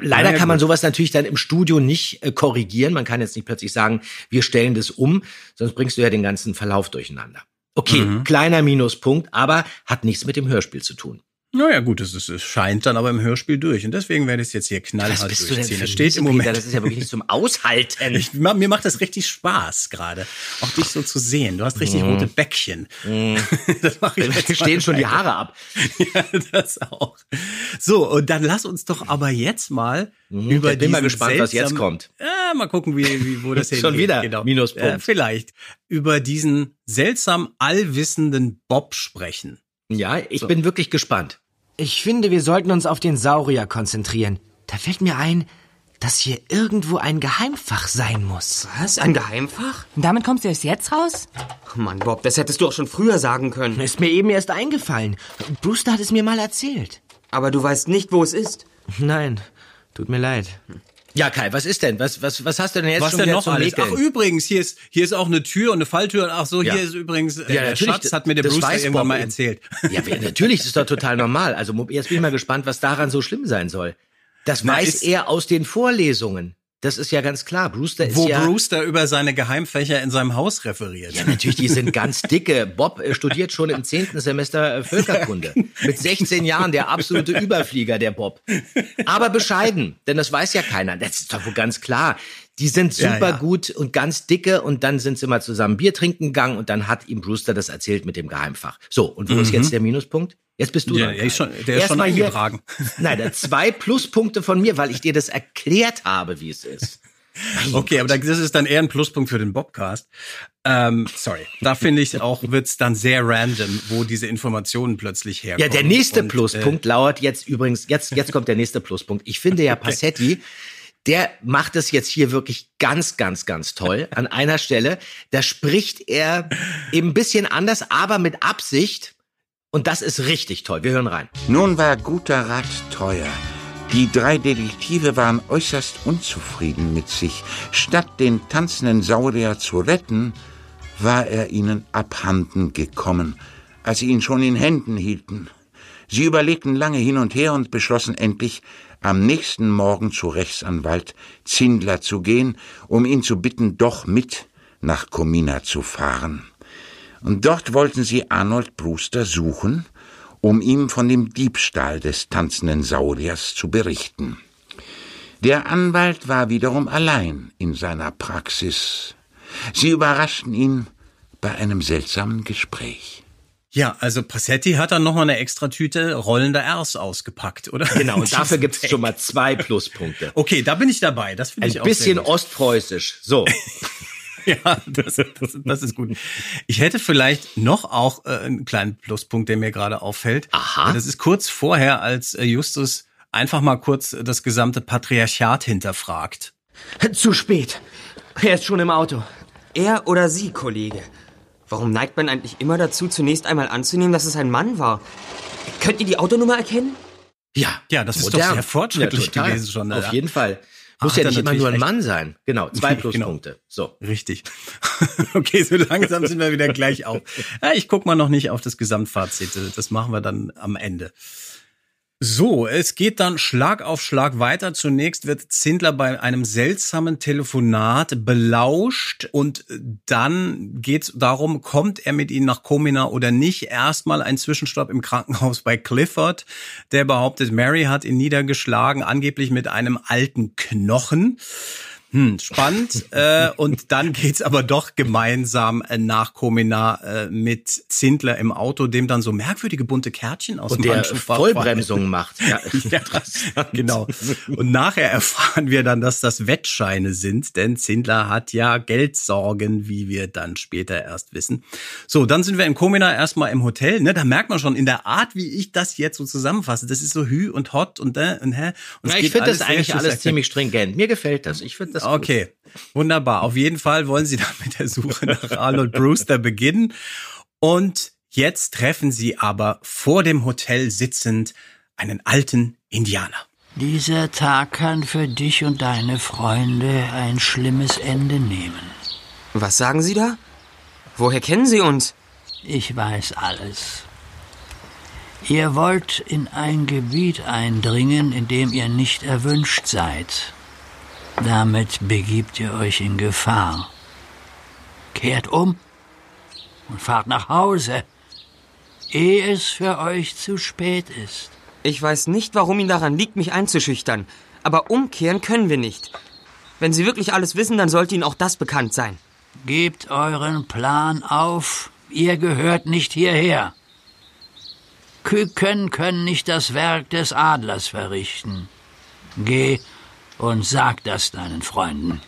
Leider kann man sowas natürlich dann im Studio nicht äh, korrigieren. Man kann jetzt nicht plötzlich sagen, wir stellen das um, sonst bringst du ja den ganzen Verlauf durcheinander. Okay, Mhm. kleiner Minuspunkt, aber hat nichts mit dem Hörspiel zu tun. Naja, gut, es, ist, es scheint dann aber im Hörspiel durch. Und deswegen werde ich es jetzt hier knallhart durchziehen. ein steht im? Moment. Das ist ja wirklich nicht zum Aushalten. Ich, mir macht das richtig Spaß gerade, auch dich so zu sehen. Du hast richtig Mhm. rote Bäckchen. das mache ich jetzt stehen schon die. Haare ab. Ja, das auch. So, und dann lass uns doch aber jetzt mal über ich bin mal gespannt, was jetzt seltsamen- kommt. Ja, mal gucken, wie, wie wo das Schon hingeht. wieder genau. Minuspunkt. Ja, vielleicht über diesen seltsam allwissenden Bob sprechen. Ja, ich bin wirklich gespannt. Ich finde, wir sollten uns auf den Saurier konzentrieren. Da fällt mir ein, dass hier irgendwo ein Geheimfach sein muss. Was? Ein Geheimfach? Und damit kommst du erst jetzt raus? Oh Mann, Bob, das hättest du auch schon früher sagen können. Ist mir eben erst eingefallen. Brewster hat es mir mal erzählt. Aber du weißt nicht, wo es ist. Nein, tut mir leid. Ja, Kai, was ist denn? Was, was, was hast du denn jetzt Was schon denn noch alles? Ach, übrigens, hier ist, hier ist auch eine Tür und eine Falltür. Ach so, Ja. hier ist übrigens, äh, Ja, der Schatz hat mir der weiß irgendwann Bob mal erzählt. Ja, natürlich, das ist doch total normal. Also jetzt bin ich mal gespannt, was daran so schlimm sein soll. Das Na, weiß er aus den Vorlesungen. Das ist ja ganz klar. Brewster ist Wo ja... Brewster über seine Geheimfächer in seinem Haus referiert. Ja, natürlich, die sind ganz dicke. Bob äh, studiert schon im zehnten Semester äh, Völkerkunde. Mit 16 Jahren der absolute Überflieger, der Bob. Aber bescheiden, denn das weiß ja keiner. Das ist doch wohl ganz klar. Die sind Ja, super ja. gut und ganz dicke und dann sind sie mal zusammen Bier trinken gegangen und dann hat ihm Brewster das erzählt mit dem Geheimfach. So, und wo ist Mhm. jetzt der Minuspunkt? Jetzt bist du Ja, der ist schon- der ist Erst schon mal hier- eingetragen. Nein, zwei Pluspunkte von mir, weil ich dir das erklärt habe, wie es ist. Okay, aber das ist dann eher ein Pluspunkt für den Bobcast. Ähm, sorry, da finde ich auch, wird's dann sehr random, wo diese Informationen plötzlich herkommen. Ja, der nächste Und, äh, Pluspunkt lauert jetzt übrigens, jetzt, jetzt kommt der nächste Pluspunkt. Ich finde ja Passetti, der macht es jetzt hier wirklich ganz, ganz, ganz toll. An einer Stelle, da spricht er eben ein bisschen anders, aber mit Absicht. Und das ist richtig toll. Wir hören rein. Nun war guter Rat teuer. Die drei Detektive waren äußerst unzufrieden mit sich. Statt den tanzenden Saurier zu retten, war er ihnen abhanden gekommen, als sie ihn schon in Händen hielten. Sie überlegten lange hin und her und beschlossen endlich, am nächsten Morgen zu Rechtsanwalt Zindler zu gehen, um ihn zu bitten, doch mit nach Comina zu fahren. Und dort wollten sie Arnold Brewster suchen, um ihm von dem Diebstahl des tanzenden Sauriers zu berichten. Der Anwalt war wiederum allein in seiner Praxis. Sie überraschten ihn bei einem seltsamen Gespräch. Ja, also Passetti hat dann nochmal eine extra Tüte rollender Rs ausgepackt, oder? Genau, und dafür gibt es schon mal zwei Pluspunkte. Okay, da bin ich dabei. Das finde Ein ich auch bisschen sehr gut. ostpreußisch. So. Ja, das, das, das ist gut. Ich hätte vielleicht noch auch äh, einen kleinen Pluspunkt, der mir gerade auffällt. Aha. Das ist kurz vorher, als äh, Justus einfach mal kurz das gesamte Patriarchat hinterfragt. Zu spät. Er ist schon im Auto. Er oder sie, Kollege? Warum neigt man eigentlich immer dazu, zunächst einmal anzunehmen, dass es ein Mann war? Könnt ihr die Autonummer erkennen? Ja, Ja, das ist modern. doch sehr fortschrittlich Ja, gewesen schon. Auf Ja. jeden Fall. Muss Hat ja nicht immer nur ein recht. Mann sein. Genau, zwei Genau. Pluspunkte. So. Richtig. Okay, so langsam sind wir wieder gleich auf. Ja, ich guck mal noch nicht auf das Gesamtfazit. Das machen wir dann am Ende. So, es geht dann Schlag auf Schlag weiter. Zunächst wird Zindler bei einem seltsamen Telefonat belauscht und dann geht es darum, kommt er mit ihnen nach Komina oder nicht. Erstmal ein Zwischenstopp im Krankenhaus bei Clifford, der behauptet, Mary hat ihn niedergeschlagen, angeblich mit einem alten Knochen. Hm, spannend. äh, und dann geht's aber doch gemeinsam äh, nach Komina äh, mit Zindler im Auto, dem dann so merkwürdige bunte Kärtchen aus Und dem der Vollbremsung macht. Ja, ja, genau. Und nachher erfahren wir dann, dass das Wettscheine sind, denn Zindler hat ja Geldsorgen, wie wir dann später erst wissen. So, dann sind wir in Komina erstmal im Hotel. Ne, da merkt man schon in der Art, wie ich das jetzt so zusammenfasse. Das ist so hü und hot und äh, und hä. Und Ja, ich finde das eigentlich alles ziemlich stringent. Mir gefällt das. Ich finde das gut. Okay, wunderbar. Auf jeden Fall wollen sie dann mit der Suche nach Arnold Brewster beginnen. Und jetzt treffen sie aber vor dem Hotel sitzend einen alten Indianer. Dieser Tag kann für dich und deine Freunde ein schlimmes Ende nehmen. Was sagen Sie da? Woher kennen Sie uns? Ich weiß alles. Ihr wollt in ein Gebiet eindringen, in dem ihr nicht erwünscht seid. Damit begibt ihr euch in Gefahr. Kehrt um und fahrt nach Hause, ehe es für euch zu spät ist. Ich weiß nicht, warum Ihnen daran liegt, mich einzuschüchtern. Aber umkehren können wir nicht. Wenn Sie wirklich alles wissen, dann sollte Ihnen auch das bekannt sein. Gebt euren Plan auf. Ihr gehört nicht hierher. Küken können nicht das Werk des Adlers verrichten. Geh und sag das deinen Freunden.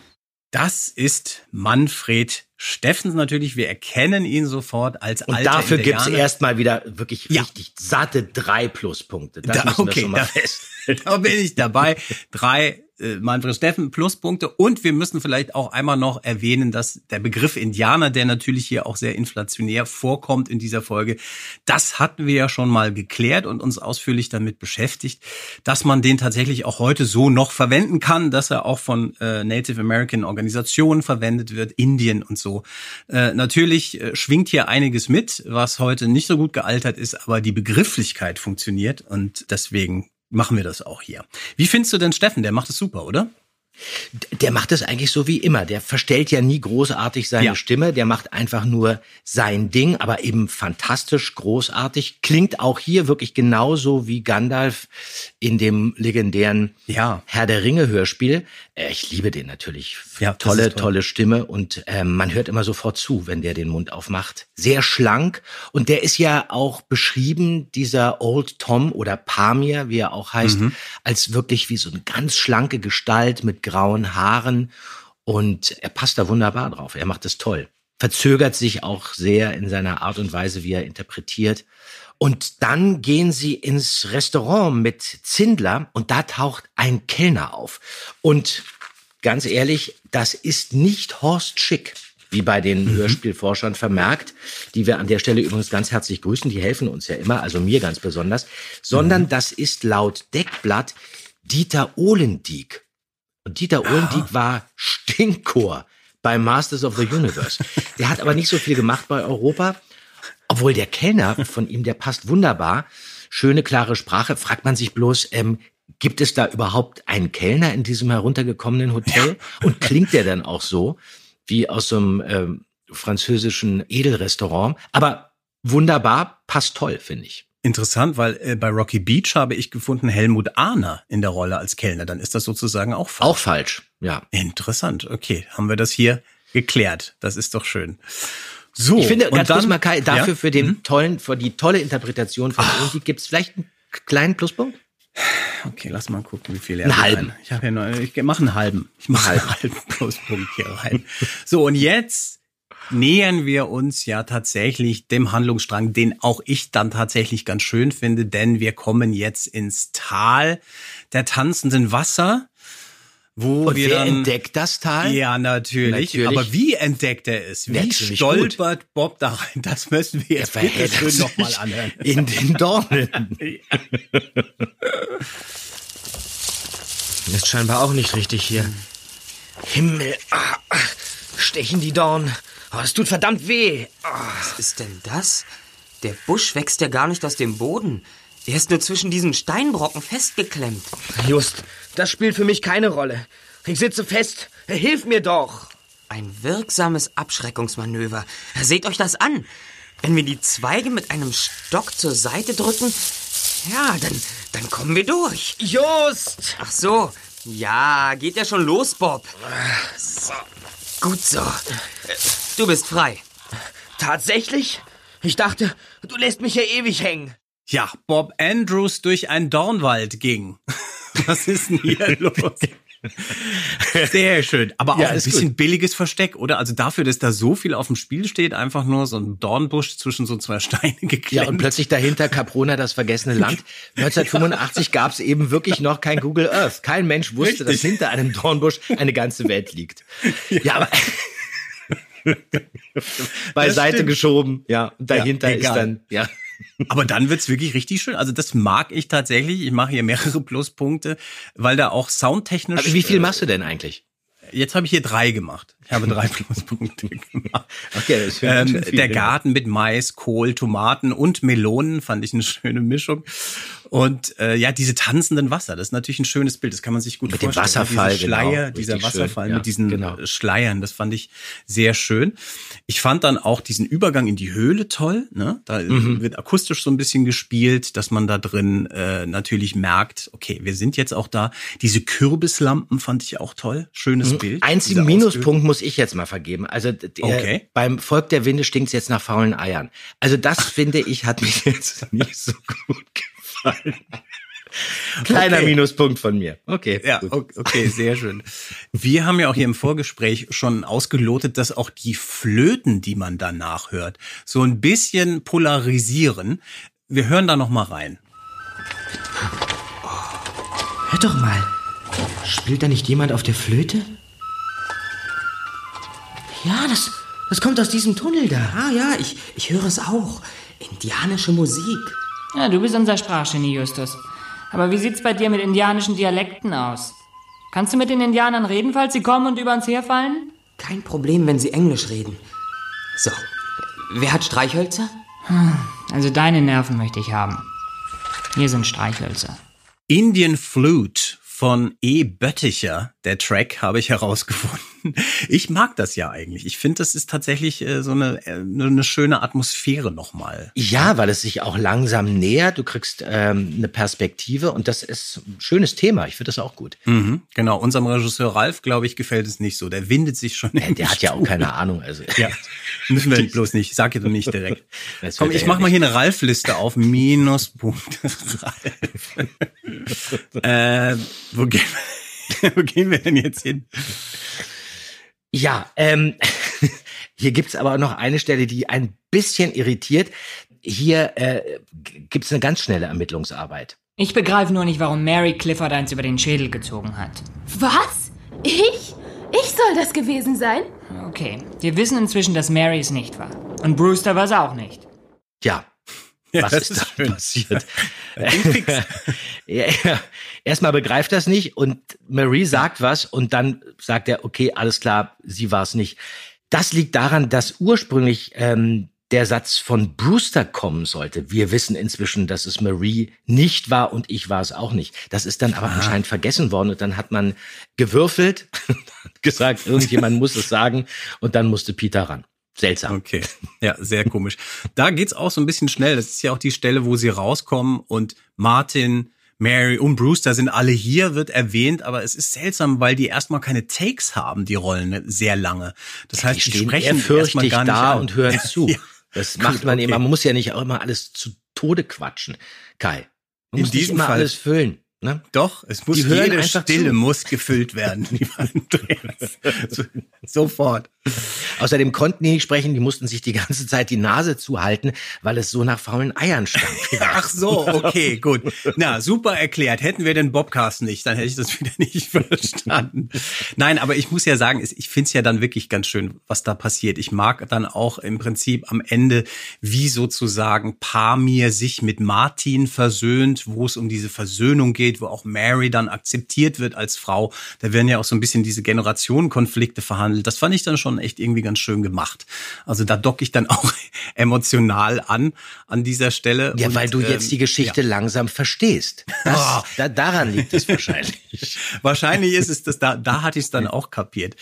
Das ist Manfred Steffens natürlich. Wir erkennen ihn sofort als Und alter dafür gibt's Indianer. erstmal wieder wirklich richtig satte drei Pluspunkte. Das Da- müssen wir okay, schon mal da- fest. Da bin ich dabei. Drei äh, Manfred Steffen Pluspunkte. Und wir müssen vielleicht auch einmal noch erwähnen, dass der Begriff Indianer, der natürlich hier auch sehr inflationär vorkommt in dieser Folge, das hatten wir ja schon mal geklärt und uns ausführlich damit beschäftigt, dass man den tatsächlich auch heute so noch verwenden kann, dass er auch von äh, Native American Organisationen verwendet wird, Indien und so. Äh, natürlich äh, schwingt hier einiges mit, was heute nicht so gut gealtert ist, aber die Begrifflichkeit funktioniert und deswegen machen wir das auch hier. Wie findest du denn Steffen? Der macht es super, oder? Der macht es eigentlich so wie immer. Der verstellt ja nie großartig seine Ja. Stimme. Der macht einfach nur sein Ding, aber eben fantastisch großartig. Klingt auch hier wirklich genauso wie Gandalf in dem legendären ja. Herr der Ringe Hörspiel. Äh, Ich liebe den natürlich. Ja, tolle, toll. tolle Stimme und ähm, man hört immer sofort zu, wenn der den Mund aufmacht. Sehr schlank und der ist ja auch beschrieben, dieser Old Tom oder Pamir, wie er auch heißt, Mhm. als wirklich wie so eine ganz schlanke Gestalt mit grauen Haaren und er passt da wunderbar drauf. Er macht es toll. Verzögert sich auch sehr in seiner Art und Weise, wie er interpretiert. Und dann gehen sie ins Restaurant mit Zindler und da taucht ein Kellner auf. Und ganz ehrlich, das ist nicht Horst Schick, wie bei den Hörspielforschern vermerkt, die wir an der Stelle übrigens ganz herzlich grüßen, die helfen uns ja immer, also mir ganz besonders, sondern das ist laut Deckblatt Dieter Ohlendieck. Und Dieter Ohlendieck war Stinkchor bei Masters of the Universe. Der hat aber nicht so viel gemacht bei Europa. Obwohl der Kellner von ihm, der passt wunderbar. Schöne, klare Sprache. Fragt man sich bloß, ähm, gibt es da überhaupt einen Kellner in diesem heruntergekommenen Hotel? Und klingt der dann auch so wie aus so einem ähm, französischen Edelrestaurant? Aber wunderbar, passt toll, finde ich. Interessant, weil äh, bei Rocky Beach habe ich gefunden Helmut Ahner in der Rolle als Kellner. Dann ist das sozusagen auch falsch. Auch falsch, ja. Interessant. Okay, haben wir das hier geklärt. Das ist doch schön. So, ich finde, und ganz kurz dann- mal, Kai, dafür Ja? Mhm. für den tollen, für die tolle Interpretation von Ohlendieck gibt es vielleicht einen kleinen Pluspunkt? Okay, lass mal gucken, wie viel er Einen hat. halben. Ich habe ja noch, ich mache einen halben. Ich mache einen halben Pluspunkt hier rein. So, und jetzt nähern wir uns ja tatsächlich dem Handlungsstrang, den auch ich dann tatsächlich ganz schön finde, denn wir kommen jetzt ins Tal der tanzenden Wasser. Wo Und wir wer dann, entdeckt das Tal? Ja, natürlich. Natürlich. Aber wie entdeckt er es? Wie Natürlich stolpert Bob da rein? Das müssen wir jetzt bitte schön nochmal anhören. in den Dornen. Ist scheinbar auch nicht richtig hier. Himmel, ah, ah, stechen die Dornen. Oh, es tut verdammt weh. Was ist denn das? Der Busch wächst ja gar nicht aus dem Boden. Er ist nur zwischen diesen Steinbrocken festgeklemmt. Just, das spielt für mich keine Rolle. Ich sitze fest. Hilf mir doch. Ein wirksames Abschreckungsmanöver. Seht euch das an. Wenn wir die Zweige mit einem Stock zur Seite drücken, ja, dann, dann kommen wir durch. Just! Ach so. Ja, geht ja schon los, Bob. So. Gut so. Du bist frei. Tatsächlich? Ich dachte, du lässt mich ja ewig hängen. Ja, Bob Andrews durch einen Dornwald ging. Was ist denn hier los? Sehr schön. Aber auch Ja, ein bisschen gut. billiges Versteck, oder? Also dafür, dass da so viel auf dem Spiel steht, einfach nur so ein Dornbusch zwischen so zwei Steine geklemmt. Ja, und plötzlich dahinter Caprona, das vergessene Land. 1985 gab es eben wirklich noch kein Google Earth. Kein Mensch wusste, dass Richtig. hinter einem Dornbusch eine ganze Welt liegt. Ja, aber beiseite geschoben. Ja, dahinter Ja, ist dann, ja. Aber dann wird's wirklich richtig schön. Also das mag ich tatsächlich. Ich mache hier mehrere Pluspunkte, weil da auch soundtechnisch. Aber wie viel äh, machst du denn eigentlich? Jetzt habe ich hier drei gemacht. Ich habe drei Pluspunkte gemacht. Okay, das Ähm, der. Garten mit Mais, Kohl, Tomaten und Melonen fand ich eine schöne Mischung. Und äh, ja, diese tanzenden Wasser, das ist natürlich ein schönes Bild. Das kann man sich gut Mit dem vorstellen. Wasserfall, Diese Schleier, genau. dieser schön, Wasserfall ja, mit diesen genau. äh, Schleiern, das fand ich sehr schön. Ich fand dann auch diesen Übergang in die Höhle toll. Ne? Da Mhm. wird akustisch so ein bisschen gespielt, dass man da drin äh, natürlich merkt, okay, wir sind jetzt auch da. Diese Kürbislampen fand ich auch toll. Schönes Bild. Mhm. Einzigen Diese Minuspunkt muss ich jetzt mal vergeben. Also der, Okay. beim Volk der Winde stinkt's jetzt nach faulen Eiern. Also das finde ich hat mich jetzt nicht so gut gefallen. Kleiner Okay. Minuspunkt von mir. Okay. Ja, gut. okay, sehr schön. Wir haben ja auch hier im Vorgespräch schon ausgelotet, dass auch die Flöten, die man danach hört, so ein bisschen polarisieren. Wir hören da noch mal rein. Hör doch mal. Spielt da nicht jemand auf der Flöte? Ja, das, das kommt aus diesem Tunnel da. Ah ja, ich, ich höre es auch. Indianische Musik. Ja, du bist unser Sprachgenie, Justus. Aber wie sieht's bei dir mit indianischen Dialekten aus? Kannst du mit den Indianern reden, falls sie kommen und über uns herfallen? Kein Problem, wenn Sie Englisch reden. So, wer hat Streichhölzer? Also deine Nerven möchte ich haben. Hier sind Streichhölzer. Indian Flute von E. Bötticher, der Track, habe ich herausgefunden. Ich mag das ja eigentlich. Ich finde, das ist tatsächlich äh, so eine, äh, eine schöne Atmosphäre nochmal. Ja, weil es sich auch langsam nähert. Du kriegst ähm, eine Perspektive und das ist ein schönes Thema. Ich finde das auch gut. Mhm, genau, unserem Regisseur Ralf, glaube ich, gefällt es nicht so. Der windet sich schon. Der, der hat ja auch keine Ahnung. Also Ja, müssen wir bloß nicht. Sag ihr doch nicht direkt. Das Komm, ich mach ja mal hier eine Ralf-Liste auf. Minuspunkt Ralf. äh, wo, gehen, wo gehen wir denn jetzt hin? Ja, ähm, hier gibt's aber auch noch eine Stelle, die ein bisschen irritiert. Hier äh, gibt's eine ganz schnelle Ermittlungsarbeit. Ich begreife nur nicht, warum Mary Clifford eins über den Schädel gezogen hat. Was? Ich? Ich soll das gewesen sein? Okay, wir wissen inzwischen, dass Mary es nicht war. Und Brewster war es auch nicht. Ja. Ja, Was das ist da ist schön. passiert? Ja, ja. Erstmal begreift das nicht und Marie sagt was und dann sagt er, okay, alles klar, sie war es nicht. Das liegt daran, dass ursprünglich ähm, der Satz von Brewster kommen sollte. Wir wissen inzwischen, dass es Marie nicht war und ich war es auch nicht. Das ist dann aber anscheinend vergessen worden und dann hat man gewürfelt, gesagt, irgendjemand muss es sagen und dann musste Peter ran. Seltsam. Okay, ja, sehr komisch. Da geht's auch so ein bisschen schnell. Das ist ja auch die Stelle, wo sie rauskommen und Martin, Mary und Brewster sind alle hier, wird erwähnt, aber es ist seltsam, weil die erstmal keine Takes haben, die Rollen ne, sehr lange. Das heißt, die, stehen sprechen erstmal gar nicht da an. und hören zu. Ja. Das macht Gut, man okay. immer. Man muss ja nicht auch immer alles zu Tode quatschen, Kai. Man In muss nicht diesem immer Fall- alles füllen. Ne? Doch, es muss Die jede Stille zu. muss gefüllt werden, lieber Andreas. So, Sofort. Außerdem konnten die nicht sprechen, die mussten sich die ganze Zeit die Nase zuhalten, weil es so nach faulen Eiern stank. Ach so, okay, gut. Na, super erklärt. Hätten wir den Bobcast nicht, dann hätte ich das wieder nicht verstanden. Nein, aber ich muss ja sagen, ich finde es ja dann wirklich ganz schön, was da passiert. Ich mag dann auch im Prinzip am Ende, wie sozusagen Pamir sich mit Martin versöhnt, wo es um diese Versöhnung geht, wo auch Mary dann akzeptiert wird als Frau. Da werden ja auch so ein bisschen diese Generationenkonflikte verhandelt. Das fand ich dann schon echt irgendwie ganz schön gemacht. Also da docke ich dann auch emotional an, an dieser Stelle. Ja, Und, weil du ähm, jetzt die Geschichte ja. langsam verstehst. Das, Oh. da, daran liegt es wahrscheinlich. Wahrscheinlich ist es das, da, da hatte ich es dann auch kapiert.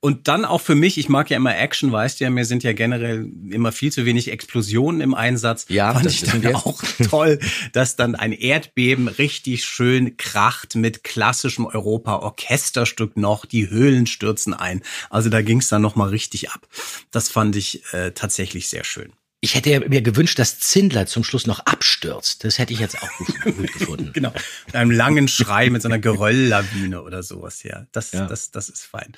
Und dann auch für mich, ich mag ja immer Action, weißt du ja, mir sind ja generell immer viel zu wenig Explosionen im Einsatz. Ja, Fand ich dann auch toll, dass dann ein Erdbeben richtig schön kracht mit klassischem Europa-Orchesterstück noch, die Höhlen stürzen ein. Also da ging es dann nochmal richtig ab. Das fand ich äh, tatsächlich sehr schön. Ich hätte mir gewünscht, dass Zindler zum Schluss noch abstürzt. Das hätte ich jetzt auch gut, gut gefunden. Genau. Mit einem langen Schrei, mit so einer Gerölllawine oder sowas, ja. Das, Ja. das, das ist fein.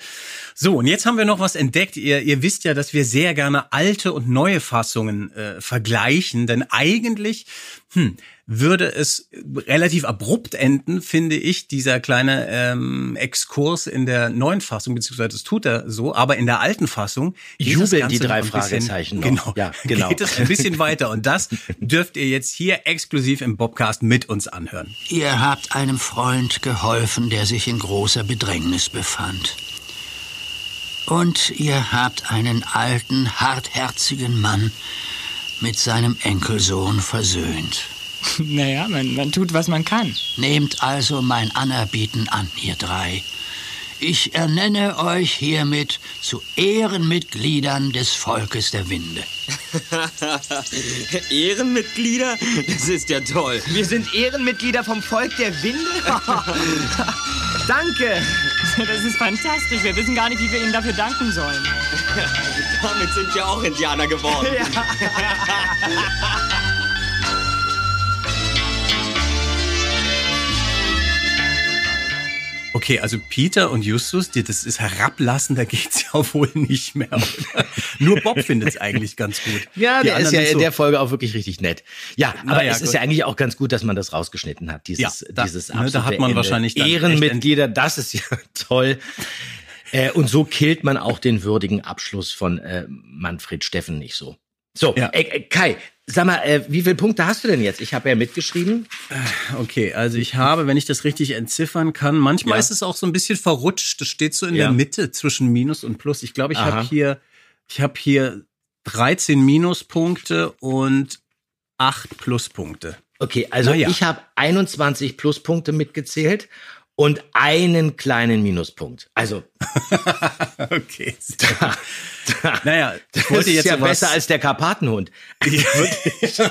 So, und jetzt haben wir noch was entdeckt. Ihr, ihr wisst ja, dass wir sehr gerne alte und neue Fassungen äh, vergleichen, denn eigentlich, hm, würde es relativ abrupt enden, finde ich, dieser kleine ähm, Exkurs in der neuen Fassung, beziehungsweise das tut er so, aber in der alten Fassung Jubeln die drei bisschen- Fragezeichen noch. Genau, Ja, genau. geht es ein bisschen weiter und das dürft ihr jetzt hier exklusiv im Bobcast mit uns anhören. Ihr habt einem Freund geholfen, der sich in großer Bedrängnis befand. Und ihr habt einen alten, hartherzigen Mann mit seinem Enkelsohn versöhnt. Naja, man, man tut, was man kann. Nehmt also mein Anerbieten an, ihr drei. Ich ernenne euch hiermit zu Ehrenmitgliedern des Volkes der Winde. Ehrenmitglieder? Das ist ja toll. Wir sind Ehrenmitglieder vom Volk der Winde? Danke! Das ist fantastisch. Wir wissen gar nicht, wie wir Ihnen dafür danken sollen. Damit sind wir auch Indianer geworden. Okay, also Peter und Justus, die, das ist herablassen, da geht's ja wohl nicht mehr. Oder? Nur Bob findet's eigentlich ganz gut. Ja, Die der ist ja nicht in so. der Folge auch wirklich richtig nett. Ja, aber Naja, es ist gut. ja eigentlich auch ganz gut, dass man das rausgeschnitten hat. Dieses, Ja, da- dieses ne, da absolute hat man Ende. wahrscheinlich Ehrenmitglieder, das ist ja toll. Äh, und so killt man auch den würdigen Abschluss von äh, Manfred Steffen nicht so. So, äh, äh, Kai, sag mal, äh, wie viele Punkte hast du denn jetzt? Ich habe ja mitgeschrieben. Okay, also ich habe, wenn ich das richtig entziffern kann, manchmal Ja. ist es auch so ein bisschen verrutscht. Das steht so in Ja. der Mitte zwischen Minus und Plus. Ich glaube, ich habe hier, ich habe hier 13 Minuspunkte und 8 Pluspunkte. Okay, also ja. ich habe 21 Pluspunkte mitgezählt und einen kleinen Minuspunkt. Also okay. naja, ich das wollte ist jetzt ja sowas- besser als der Karpatenhund.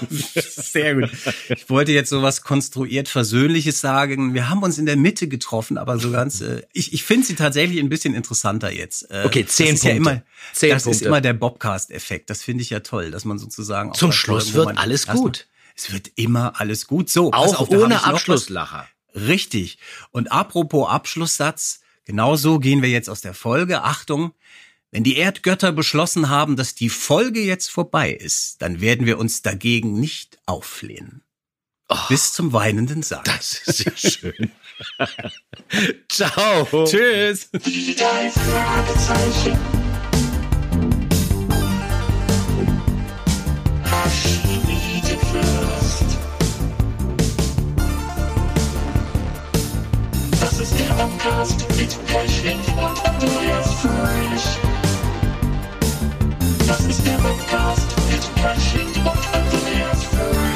Sehr gut. Ich wollte jetzt sowas konstruiert Versöhnliches sagen. Wir haben uns in der Mitte getroffen, aber so ganz. Äh, ich ich finde sie tatsächlich ein bisschen interessanter jetzt. Äh, Okay, zehn ist Ja Punkte. immer, Zehn das ist Punkte. immer der Bobcast-Effekt. Das finde ich ja toll, dass man sozusagen auch Zum Schluss wo wird alles gut. Es wird immer alles gut. So, Auch auf, da ohne. Abschlusslacher. Richtig. Und apropos Abschlusssatz, genau so gehen wir jetzt aus der Folge. Achtung, wenn die Erdgötter beschlossen haben, dass die Folge jetzt vorbei ist, dann werden wir uns dagegen nicht auflehnen. Bis zum weinenden Sarg. Oh. Das ist ja schön. Ciao. Tschüss. Fragezeichen. Podcast mit Pechling und Andreas Fröhlich. Das ist der Podcast mit Pechling und Andreas Fröhlich.